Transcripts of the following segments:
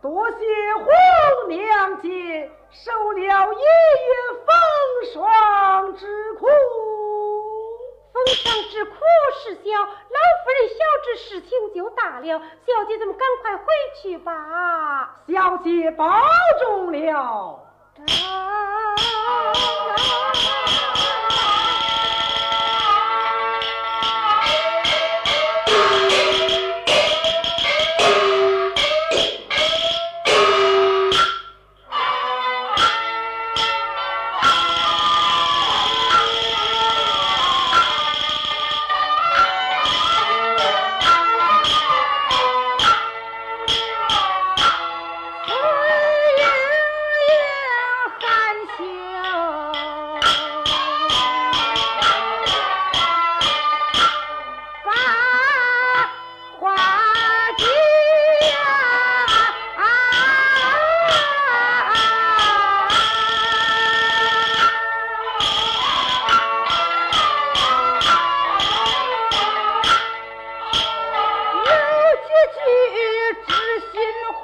多谢皇娘姐受了一月风霜之苦。风霜之苦是小，老夫人晓知事情就大了。小姐，咱们赶快回去吧。小姐保重了。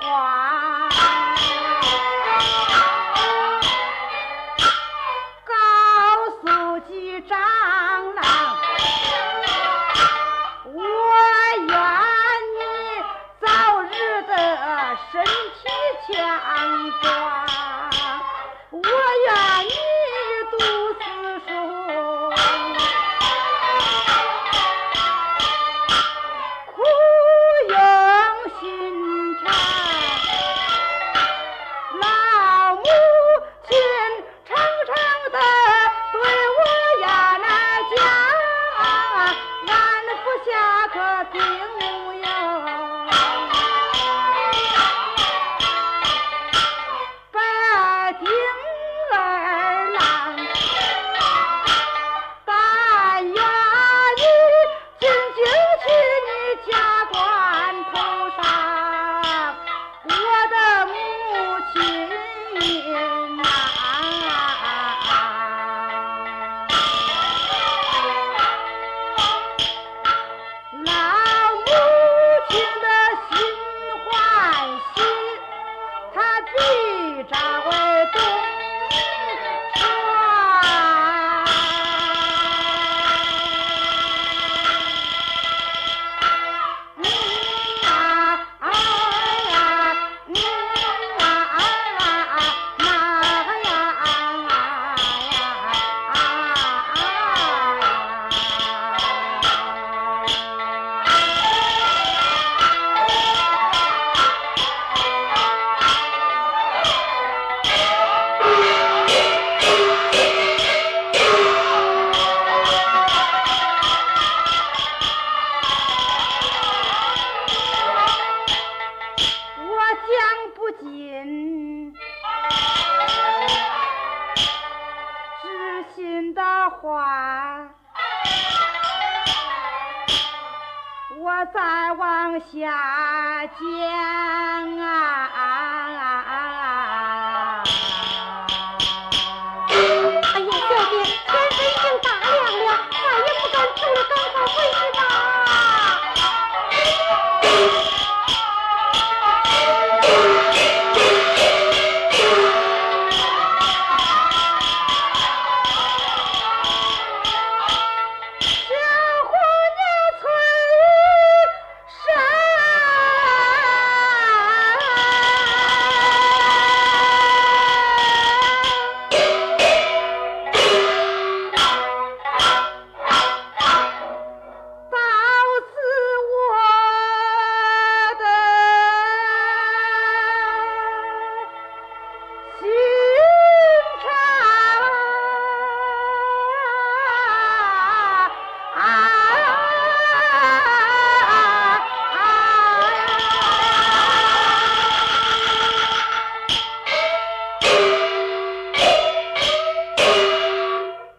传告诉机长。tiếng 再往下讲啊。